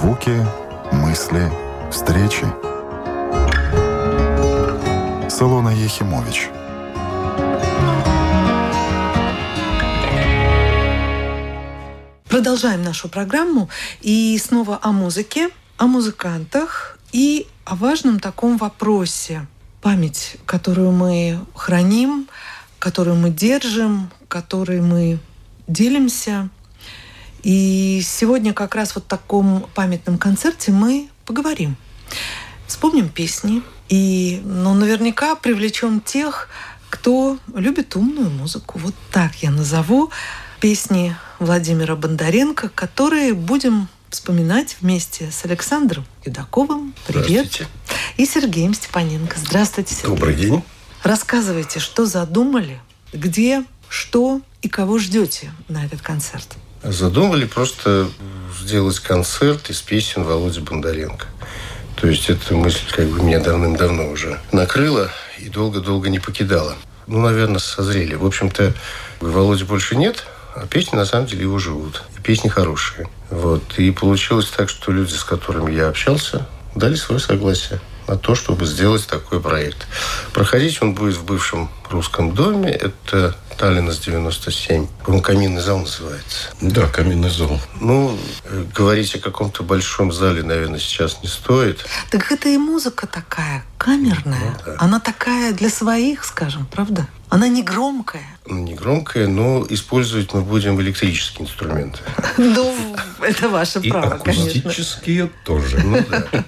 Звуки, мысли, встречи. Солона Ехимович. Продолжаем нашу программу и снова о музыке, о музыкантах и о важном таком вопросе. Память, которую мы храним, которую мы держим, которой мы делимся. И сегодня как раз вот в таком памятном концерте мы поговорим. Вспомним песни и ну, наверняка привлечем тех, кто любит умную музыку. Вот так я назову песни Владимира Бондаренко, которые будем вспоминать вместе с Александром Юдаковым. Привет. И Сергеем Степаненко. Здравствуйте, Сергей. Добрый день. Рассказывайте, что задумали, где, что и кого ждете на этот концерт. Задумали просто сделать концерт из песен Володи Бондаренко. То есть эта мысль как бы меня давным-давно уже накрыла и долго-долго не покидала. Ну, наверное, созрели. В общем-то, Володи больше нет, а песни на самом деле его живут. И песни хорошие. Вот. И получилось так, что люди, с которыми я общался, дали свое согласие на то, чтобы сделать такой проект. Проходить он будет в бывшем русском доме. Это Таллина с 97. Он каминный зал называется. Да, каминный зал. Ну, э, говорить о каком-то большом зале, наверное, сейчас не стоит. Так это и музыка такая, камерная. Ну, да. Она такая для своих, скажем, правда? Она не громкая. Не громкая, но использовать мы будем электрические инструменты. Ну, это ваше право, конечно. И акустические тоже. Ну да.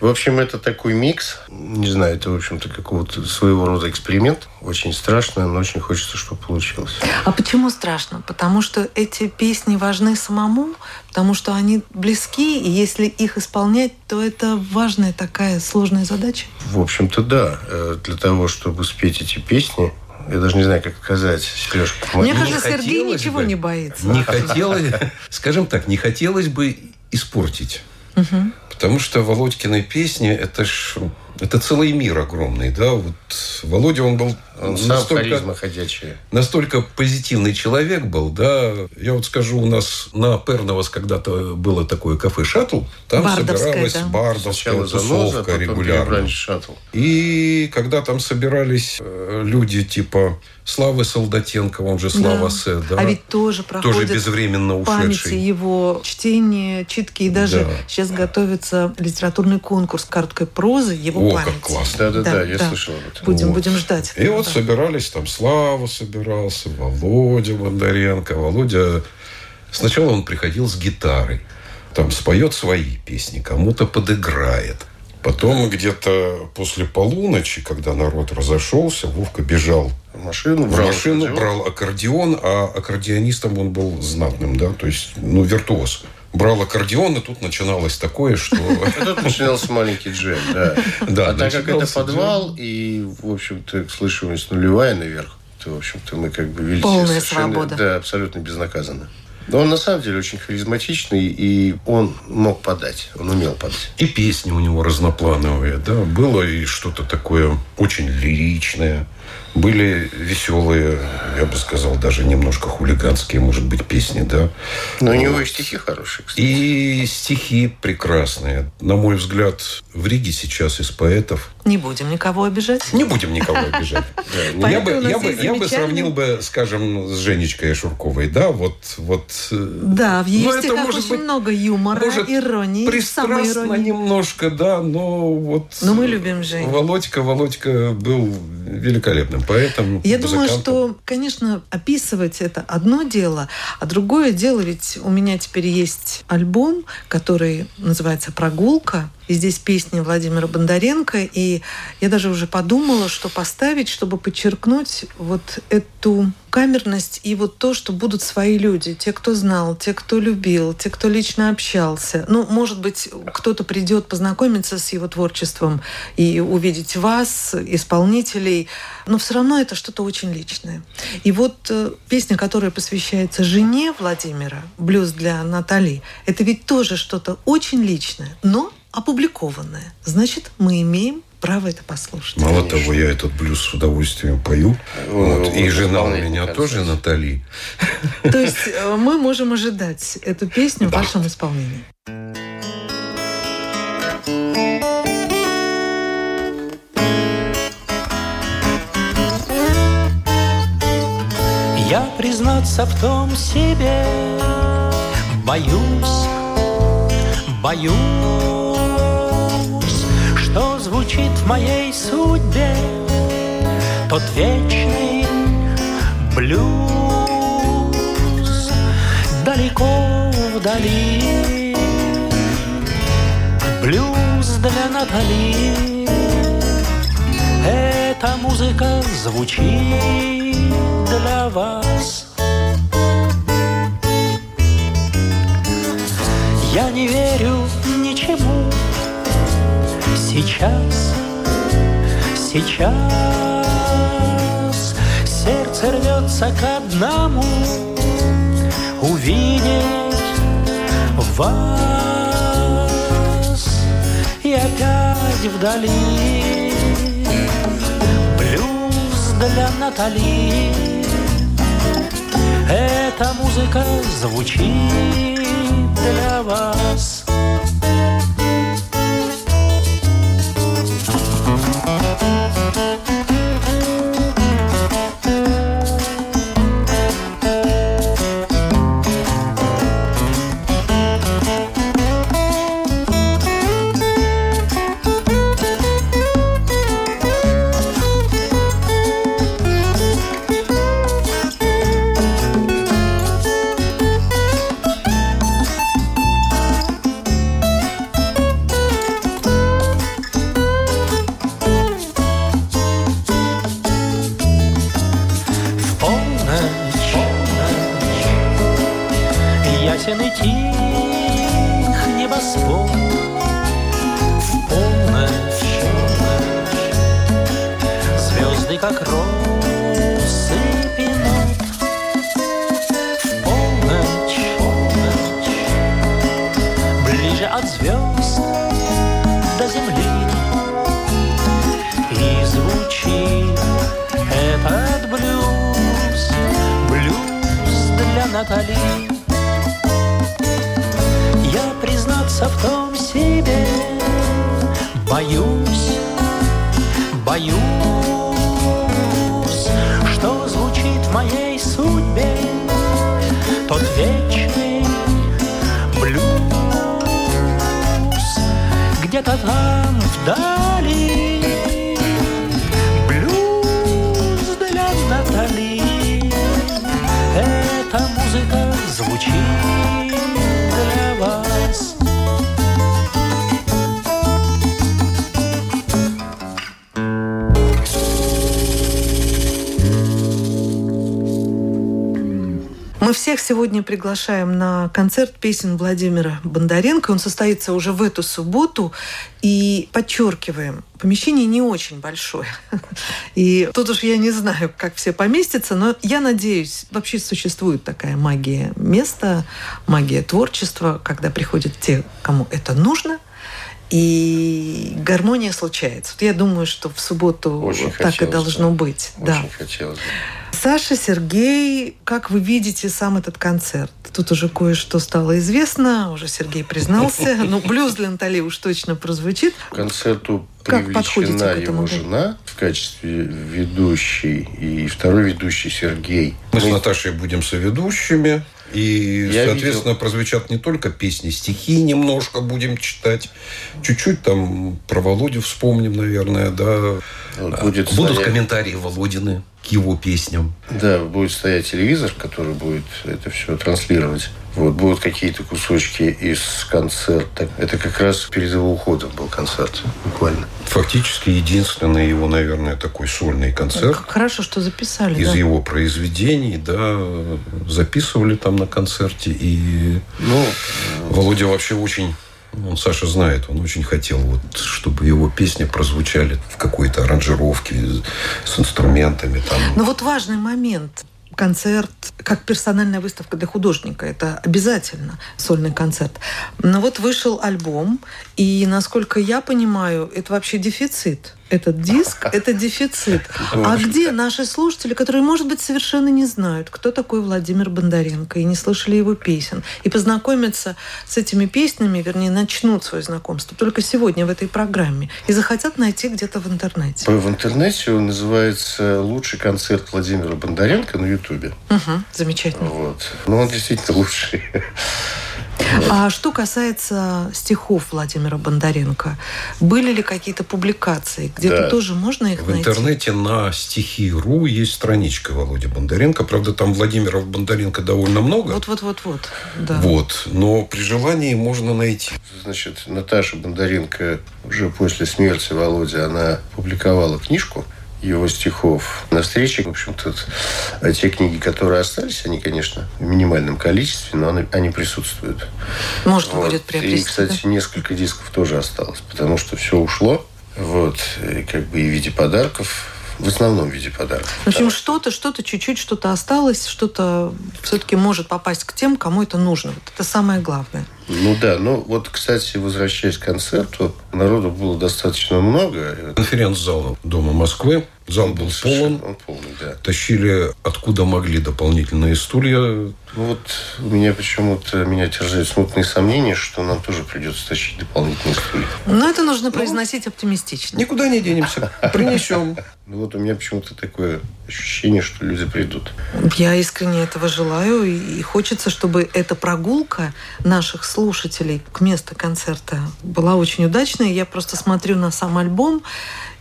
В общем, это такой микс. Не знаю, это, в общем-то, какого-то своего рода эксперимент. Очень страшно, но очень хочется, чтобы получилось. А почему страшно? Потому что эти песни важны самому, потому что они близки, и если их исполнять, то это важная такая сложная задача? В общем-то, да. Э, для того, чтобы спеть эти песни, я даже не знаю, как сказать, Сережка. Мне кажется, Сергей ничего бы, не боится. Не хотелось, скажем так, не хотелось бы испортить. Угу. Потому что Володькины песни это ж это целый мир огромный, да. Вот Володя, он был он настолько, ходячая. настолько позитивный человек был, да. Я вот скажу, у нас на Перновос когда-то было такое кафе «Шаттл». Там Бардовская, собиралась да. бардовская Сначала тусовка заноза, регулярно. шаттл. И когда там собирались э, люди типа Славы Солдатенко, он же Слава да. Се, да. А ведь тоже проходит тоже безвременно ушедший. его чтение, читки, и даже да. сейчас готовится литературный конкурс короткой прозы его О, памяти. как классно. Да-да-да, да, я да. слышал об этом. Будем, вот. будем ждать. И вот собирались, там Слава собирался, Володя Бондаренко. Володя... Сначала он приходил с гитарой. Там споет свои песни, кому-то подыграет. Потом где-то после полуночи, когда народ разошелся, Вовка бежал в машину, в машину аккордеон. брал аккордеон, а аккордеонистом он был знатным, да, то есть, ну, виртуоз брал аккордеон, и тут начиналось такое, что... Тут начинался маленький джем, да. Да, а так как это подвал, и, в общем-то, слышимость нулевая наверх, то, в общем-то, мы как бы видите... Полная свобода. Да, абсолютно безнаказанно. Но он на самом деле очень харизматичный, и он мог подать, он умел подать. И песни у него разноплановые, да, было и что-то такое очень лиричное, были веселые, я бы сказал, даже немножко хулиганские, может быть, песни, да. Но у него и стихи хорошие, кстати. И стихи прекрасные. На мой взгляд, в Риге сейчас из поэтов... Не будем никого обижать. Не будем никого обижать. Я бы, я, бы, я бы сравнил бы, скажем, с Женечкой Шурковой, да, вот... вот э, да, в ее стихах очень много юмора, иронии, пристрастно немножко, да, но вот... Но мы любим Женю. Володька, Володька был великолепным поэтом. Я думаю, что, конечно, описывать это одно дело, а другое дело, ведь у меня теперь есть альбом, который называется «Прогулка», и здесь песни Владимира Бондаренко. И я даже уже подумала, что поставить, чтобы подчеркнуть вот эту камерность и вот то, что будут свои люди, те, кто знал, те, кто любил, те, кто лично общался. Ну, может быть, кто-то придет познакомиться с его творчеством и увидеть вас, исполнителей, но все равно это что-то очень личное. И вот э, песня, которая посвящается жене Владимира, «Блюз для Натали», это ведь тоже что-то очень личное, но опубликованное. Значит, мы имеем право это послушать. Мало Конечно. того, я этот блюз с удовольствием пою. Вот, вот, и жена у меня тоже сказать. Натали. То есть э, мы можем ожидать эту песню в вашем исполнении. Я, признаться в том себе, боюсь, боюсь звучит в моей судьбе тот вечный блюз далеко вдали. Блюз для Натали. Эта музыка звучит для вас. Я не верю ничему сейчас, сейчас сердце рвется к одному увидеть вас и опять вдали блюз для Натали. Эта музыка звучит для вас. Звучит этот блюз, блюз для Натали. Я признаться в том себе боюсь, боюсь, что звучит в моей судьбе тот вечный блюз. Где-то там вдали Мы всех сегодня приглашаем на концерт песен Владимира Бондаренко. Он состоится уже в эту субботу. И подчеркиваем, помещение не очень большое. И тут уж я не знаю, как все поместятся, но я надеюсь, вообще существует такая магия места, магия творчества, когда приходят те, кому это нужно, и гармония случается. Вот я думаю, что в субботу Очень так и должно бы. быть. Очень Да. хотелось бы. Саша, Сергей, как вы видите сам этот концерт? Тут уже кое-что стало известно, уже Сергей признался. Ну, блюз для Натали уж точно прозвучит. К концерту привлечена к этому, его да? жена в качестве ведущей и второй ведущий Сергей. Мы с Мы- Наташей будем соведущими. И, Я соответственно, прозвучат не только песни, стихи немножко будем читать. Чуть-чуть там про Володю вспомним, наверное, да. Будет Будут стоять- комментарии Володины к его песням. Да, будет стоять телевизор, который будет это все транслировать. Вот, будут какие-то кусочки из концерта. Это как раз перед его уходом был концерт, буквально. Фактически единственный его, наверное, такой сольный концерт Как Хорошо, что записали. из да. его произведений, да, записывали там на концерте. И Ну, Володя вообще очень, он Саша знает, он очень хотел, вот, чтобы его песни прозвучали в какой-то аранжировке с инструментами. Там. Но вот важный момент. Концерт, как персональная выставка для художника, это обязательно сольный концерт. Но вот вышел альбом, и, насколько я понимаю, это вообще дефицит. Этот диск, это дефицит. А где наши слушатели, которые, может быть, совершенно не знают, кто такой Владимир Бондаренко, и не слышали его песен, и познакомятся с этими песнями, вернее, начнут свое знакомство только сегодня в этой программе, и захотят найти где-то в интернете? В интернете он называется «Лучший концерт Владимира Бондаренко» на Ютубе. Угу, замечательно. Вот. Но он действительно лучший. А что касается стихов Владимира Бондаренко, были ли какие-то публикации? Где-то Да. тоже можно их В найти? интернете на стихи.ру есть страничка Володи Бондаренко. Правда, там Владимира Бондаренко довольно много. Вот-вот-вот-вот. Да. Вот. Но при желании можно найти. Значит, Наташа Бондаренко уже после смерти Володи, она публиковала книжку его стихов на встрече. В общем-то, те книги, которые остались, они, конечно, в минимальном количестве, но они, они присутствуют. Можно Вот. будет И, приобрести. кстати, несколько дисков тоже осталось, потому что все ушло. Вот, и как бы и в виде подарков, в основном в виде подарков. В общем, что-то, что-то чуть-чуть, что-то осталось, что-то все-таки может попасть к тем, кому это нужно. Вот это самое главное. Ну да, ну вот, кстати, возвращаясь к концерту, народу было достаточно много. Конференц-зал Дома Москвы. Зал был полон. Он полный, да. Тащили откуда могли дополнительные стулья. Ну вот у меня почему-то меня терзают смутные сомнения, что нам тоже придется тащить дополнительные стулья. Но это нужно произносить оптимистично. Никуда не денемся. Принесем. Ну вот у меня почему-то такое ощущение, что люди придут. Я искренне этого желаю. И хочется, чтобы эта прогулка наших слушателей к месту концерта была очень удачной. Я просто смотрю на сам альбом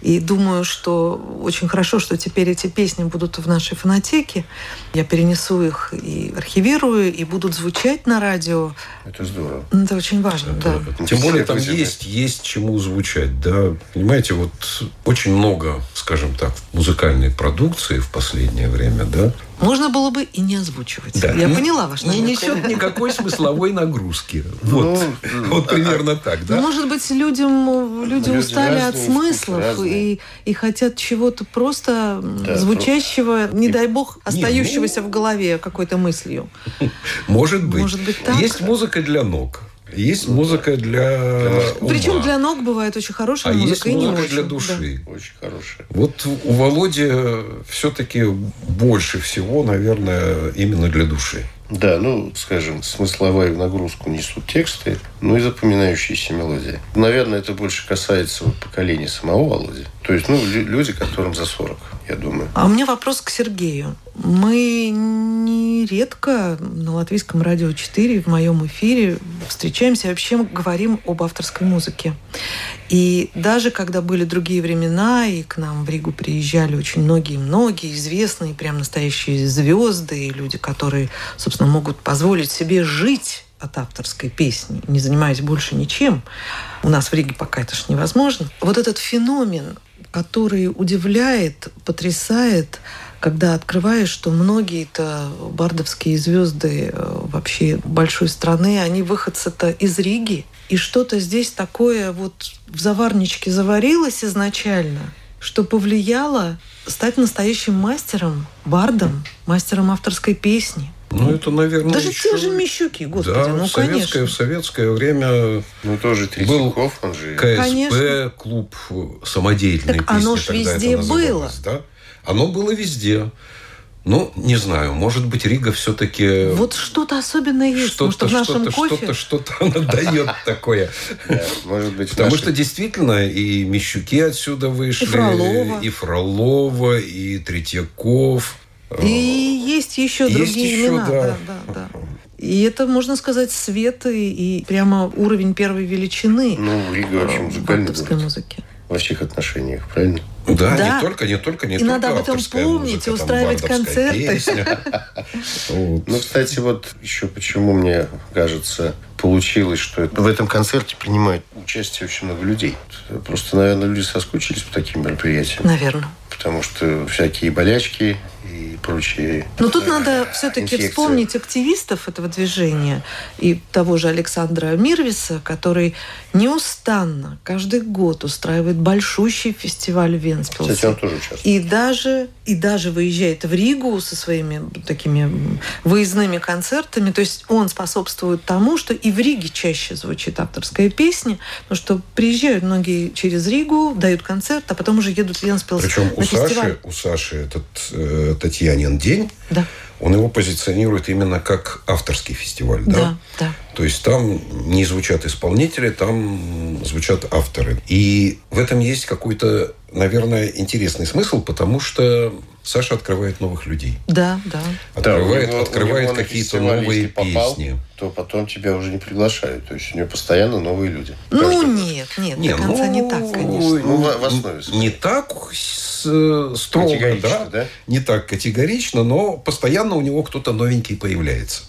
и думаю, что очень хорошо, что теперь эти песни будут в нашей фонотеке. Я перенесу их и архивирую, и будут звучать на радио. Это здорово. Это очень важно, да. Тем более там есть, есть чему звучать, да. Понимаете, вот очень много, скажем так, музыкальной продукции в последнее время, да. Можно было бы и не озвучивать. Да. Я поняла ваш Не намек. несет никакой смысловой нагрузки. Вот, Ну, вот примерно так, Ну, да. может быть, людям люди, Люди устали от разные, смыслов разные. и, и хотят чего-то просто Да, звучащего, не дай бог, Не, остающегося ну- в голове какой-то мыслью. Может быть. Может быть, так? Есть музыка для ног. Есть музыка для ума. Причем для ног бывает очень хорошая А есть музыка и не музыка очень. для да. души. Очень хорошее. Вот у Володи все-таки больше всего, наверное, именно для души. Да, ну, скажем, смысловую нагрузку несут тексты, ну и запоминающиеся мелодии. Наверное, это больше касается вот поколения самого Володи. То есть, ну, лю- люди, которым за 40, я думаю. А у меня вопрос к Сергею. Мы нередко на Латвийском радио 4 в моем эфире встречаемся и вообще говорим об авторской музыке. И даже когда были другие времена, и к нам в Ригу приезжали очень многие-многие известные, прям настоящие звезды, и люди, которые, собственно, могут позволить себе жить от авторской песни, не занимаясь больше ничем. У нас в Риге пока это ж невозможно. Вот этот феномен, который удивляет, потрясает, когда открываешь, что многие-то бардовские звезды э, вообще большой страны, они выходцы-то из Риги. И что-то здесь такое вот в заварничке заварилось изначально, что повлияло стать настоящим мастером, бардом, мастером авторской песни. Ну, это, наверное, Даже еще- те же Мещуки, господи, да, ну в советское, конечно. в советское время Ну, тоже Третьяков, он же... КСП, Конечно. клуб самодеятельной Так песни оно ж тогда везде называлось, Да? Оно было везде. Ну, не знаю, может быть, Рига все-таки... Вот что-то особенное есть, может, в нашем что-то, кофе. что-то, что-то она дает такое. Может быть, Потому что действительно и Мещуки отсюда вышли, и Фролова, и Третьяков. И есть еще Есть другие еще, имена. да. Да, да, да. И это, можно сказать, свет и, и прямо уровень первой величины Ну, Рига вообще э, музыкальный бардовской город. музыки. Во всех отношениях, правильно? Да, Да. не только, не только, не И только надо об этом помнить и музыка, там устраивать концерты. Вот. Ну, кстати, вот еще почему мне кажется получилось, что в этом концерте принимают участие очень много людей. Просто, наверное, люди соскучились по таким мероприятиям. Наверное. Потому что всякие болячки и прочие. Но тут э, надо все-таки инфекции. вспомнить активистов этого движения и того же Александра Мирвиса, который неустанно каждый год устраивает большущий фестиваль в Венспилсе. Кстати, он тоже участвует. И даже, и даже выезжает в Ригу со своими такими выездными концертами. То есть он способствует тому, что и в Риге чаще звучит авторская песня, потому что приезжают многие через Ригу, дают концерт, а потом уже едут в Венспилс Причем у фестиваль. Саши, у Саши этот э, Татьянин день, Да, он его позиционирует именно как авторский фестиваль, да? да, да. То есть там не звучат исполнители, там звучат авторы. И в этом есть какой-то, наверное, интересный смысл, потому что Саша открывает новых людей. Да, да. Да, Открывает, у открывает какие-то новые если попал, песни. то потом тебя уже не приглашают. То есть у него постоянно новые люди. Ну, Каждый год. нет, нет, до конца не так, конечно. Ну, в- в основе своей. Не так с- э, строго, да? да? Не так категорично, но постоянно у него кто-то новенький появляется.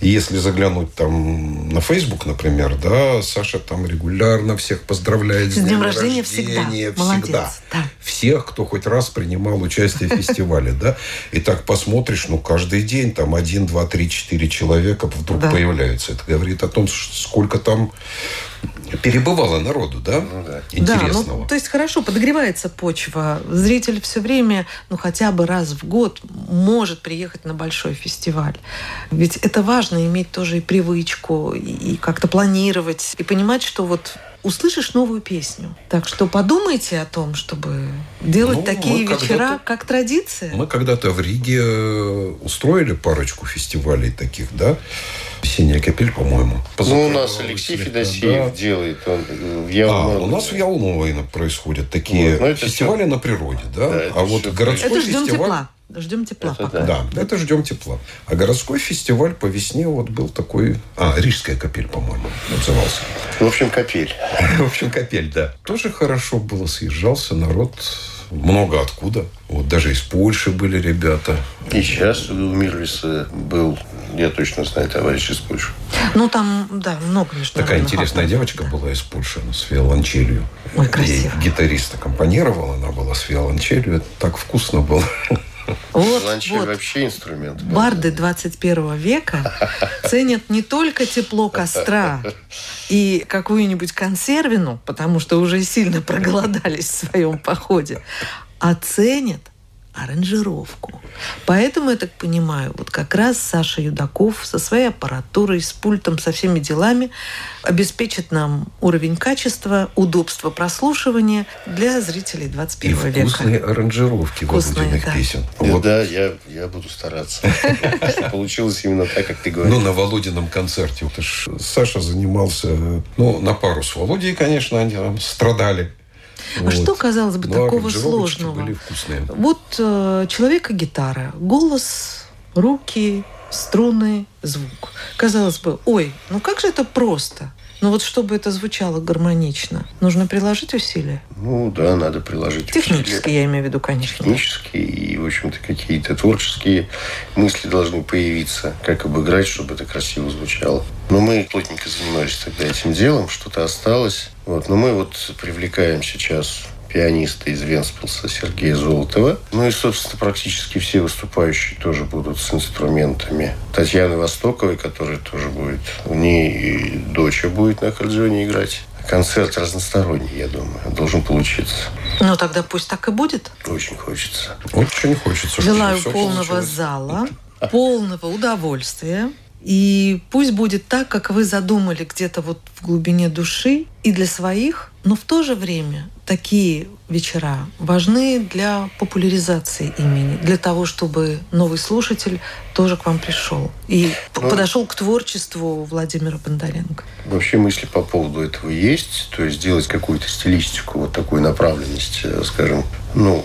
И если заглянуть там на Facebook, например, да, Саша там регулярно всех поздравляет с, С днем рождения всегда. Молодец, всегда. да. Всех, кто хоть раз принимал участие в фестивале, да. И так посмотришь, ну, каждый день там один, два, три, четыре человека вдруг Да. появляются. Это говорит о том, сколько там перебывало народу, да, Ну да. интересного. Да, ну, то есть хорошо, подогревается почва. Зритель все время, ну хотя бы раз в год может приехать на большой фестиваль. Ведь это важно иметь тоже и привычку, и, и как-то планировать, и понимать, что вот услышишь новую песню. Так что подумайте о том, чтобы делать Ну, такие вечера, как традиция. Мы когда-то в Риге э, устроили парочку фестивалей таких, да? Синяя капель, по-моему. Ну, у нас Алексей Слегка, Федосеев да. делает. Он э, в А, у нас в Ялновой происходят такие Вот, ну, фестивали на природе, да? Да, а вот городской это фестиваль... тепла. Ждем тепла Это пока. да. Да, это ждем тепла. А городской фестиваль по весне вот был такой... А, Рижская капель, по-моему, назывался. В общем, капель. В общем, капель, да. Тоже хорошо было, съезжался народ много откуда. Вот даже из Польши были ребята. И сейчас у Мирвиса был, я точно знаю, товарищ из Польши. Ну там, да, много международных Такая интересная авторов. девочка была из Польши, она с виолончелью. Ой, Ей красиво. гитарист аккомпанировал, она была с виолончелью. Это так вкусно было. Вот, Ланчель вот. вообще инструмент. Барды 21 века ценят не только тепло костра и какую-нибудь консервину, потому что уже сильно проголодались в своем походе, а ценят аранжировку. Поэтому, я так понимаю, вот как раз Саша Юдаков со своей аппаратурой, с пультом, со всеми делами обеспечит нам уровень качества, удобства прослушивания для зрителей И 21 века. вкусные аранжировки Вкусные, Володиных да. песен. Да, Вот. Да, я, я буду стараться. Получилось именно так, как ты говоришь. Ну, на Володином концерте. Саша занимался, ну, на пару с Володей, конечно, они там страдали. А что, казалось бы, Но такого аранжировочки сложного? были вкусные. Вот э, человека гитара, голос, руки, струны, звук. Казалось бы, ой, ну как же это просто? Но вот чтобы это звучало гармонично, нужно приложить усилия. Ну да, надо приложить Технически, усилия. я имею в виду, конечно. Технические и, в общем-то, какие-то творческие мысли должны появиться, как обыграть, чтобы это красиво звучало. Но мы плотненько занимались тогда этим делом, что-то осталось. Вот. Но мы вот привлекаем сейчас пианиста из Венспилса Сергея Золотова. Ну и, собственно, практически все выступающие тоже будут с инструментами. Татьяны Востоковой, которая тоже будет, у нее и доча будет на аккордеоне играть. Концерт разносторонний, я думаю, должен получиться. Ну тогда пусть так и будет. Очень хочется. Очень хочется. Желаю полного получилось. зала, полного удовольствия. И пусть будет так, как вы задумали где-то вот в глубине души и для своих, но в то же время такие вечера важны для популяризации имени, для того, чтобы новый слушатель тоже к вам пришел и Ну, подошел к творчеству Владимира Бондаренко. Вообще мысли по поводу этого есть. То есть сделать какую-то стилистику, вот такую направленность, э, скажем, ну,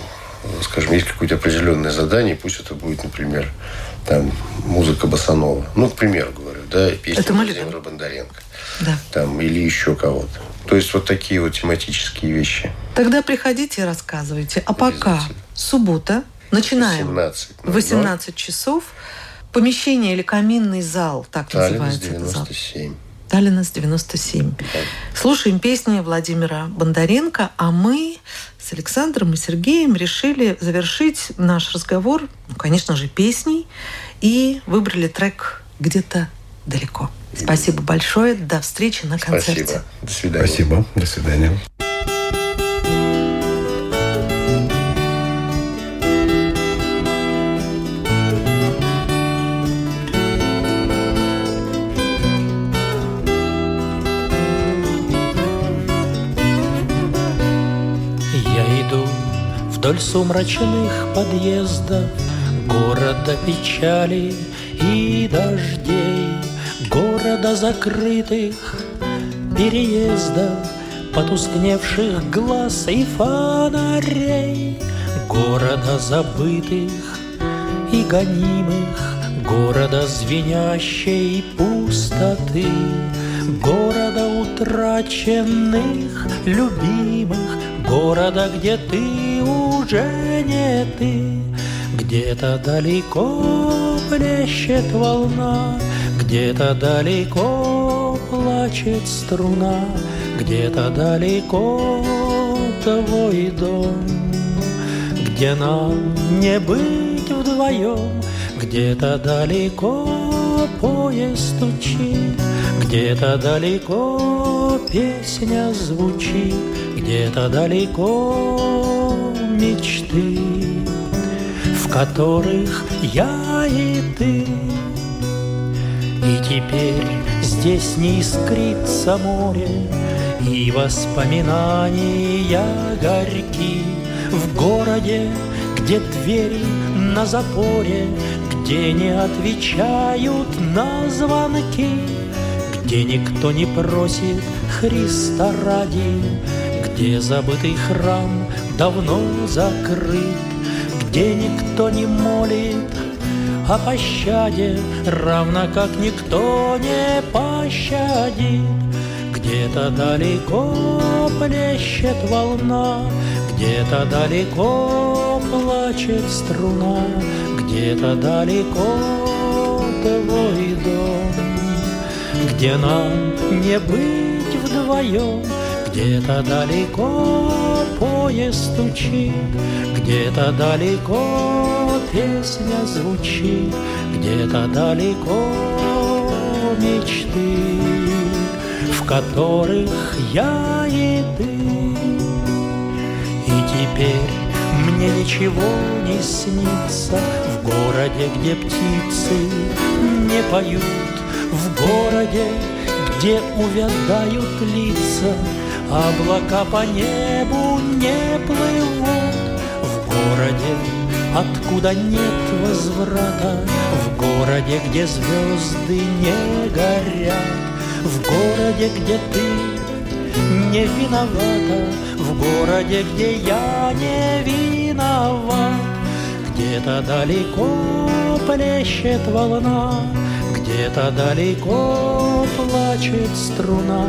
скажем, есть какое-то определенное задание, пусть это будет, например, там, музыка Басанова. Ну, к примеру говорю, да, песня Это Владимира. Бондаренко. Да. Там, или еще кого-то. То есть вот такие вот тематические вещи. Тогда приходите и рассказывайте. А пока суббота. Начинаем. 18. 18 часов. Помещение или каминный зал, так Таллин называется этот зал. 97. Таллина с 97. Слушаем песни Владимира Бондаренко, а мы с Александром и Сергеем решили завершить наш разговор, ну, конечно же, песней, и выбрали трек «Где-то далеко». Спасибо большое. До встречи на концерте. Спасибо. До свидания. Спасибо. До свидания. Вдоль сумрачных подъездов Города печали и дождей Города закрытых переездов Потускневших глаз и фонарей Города забытых и гонимых Города звенящей пустоты Города утраченных, любимых Города, где ты уже не ты. Где-то далеко плещет волна Где-то далеко плачет струна Где-то далеко твой дом. Где нам не быть вдвоем Где-то далеко поезд стучит Где-то далеко песня звучит Где-то далеко мечты В которых я и ты. И теперь здесь не искрится море И воспоминания горьки. В городе, где двери на запоре Где не отвечают на звонки Где никто не просит Христа ради Где забытый храм давно закрыт Где никто не молит о пощаде, равно как никто не пощадит. Где-то далеко плещет волна, где-то далеко плачет струна, где-то далеко твой дом, где нам не быть вдвоем, где-то далеко поезд стучит, где-то далеко песня звучит, где-то далеко мечты, в которых я и ты. И теперь мне ничего не снится в городе, где птицы не поют, в городе, где увядают лица, облака по небу не плывут, в городе, откуда нет возврата, в городе, где звезды не горят, в городе, где ты не виновата, в городе, где я не виноват, где-то далеко плещет волна, где-то далеко плачет струна,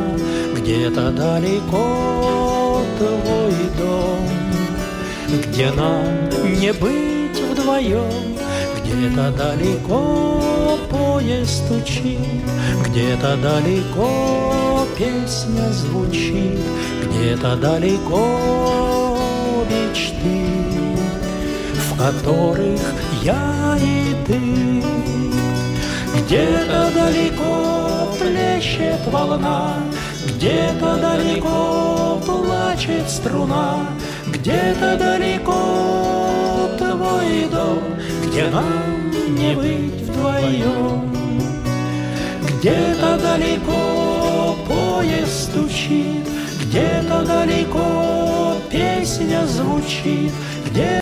где-то далеко твой дом, где нам не быть вдвоем, где-то далеко поезд стучит, где-то далеко песня звучит, где-то далеко мечты, в которых я и ты. Где-то далеко плещет волна, где-то далеко плачет струна, где-то далеко твой дом, где нам не быть вдвоем. Где-то далеко поезд стучит, где-то далеко песня звучит, где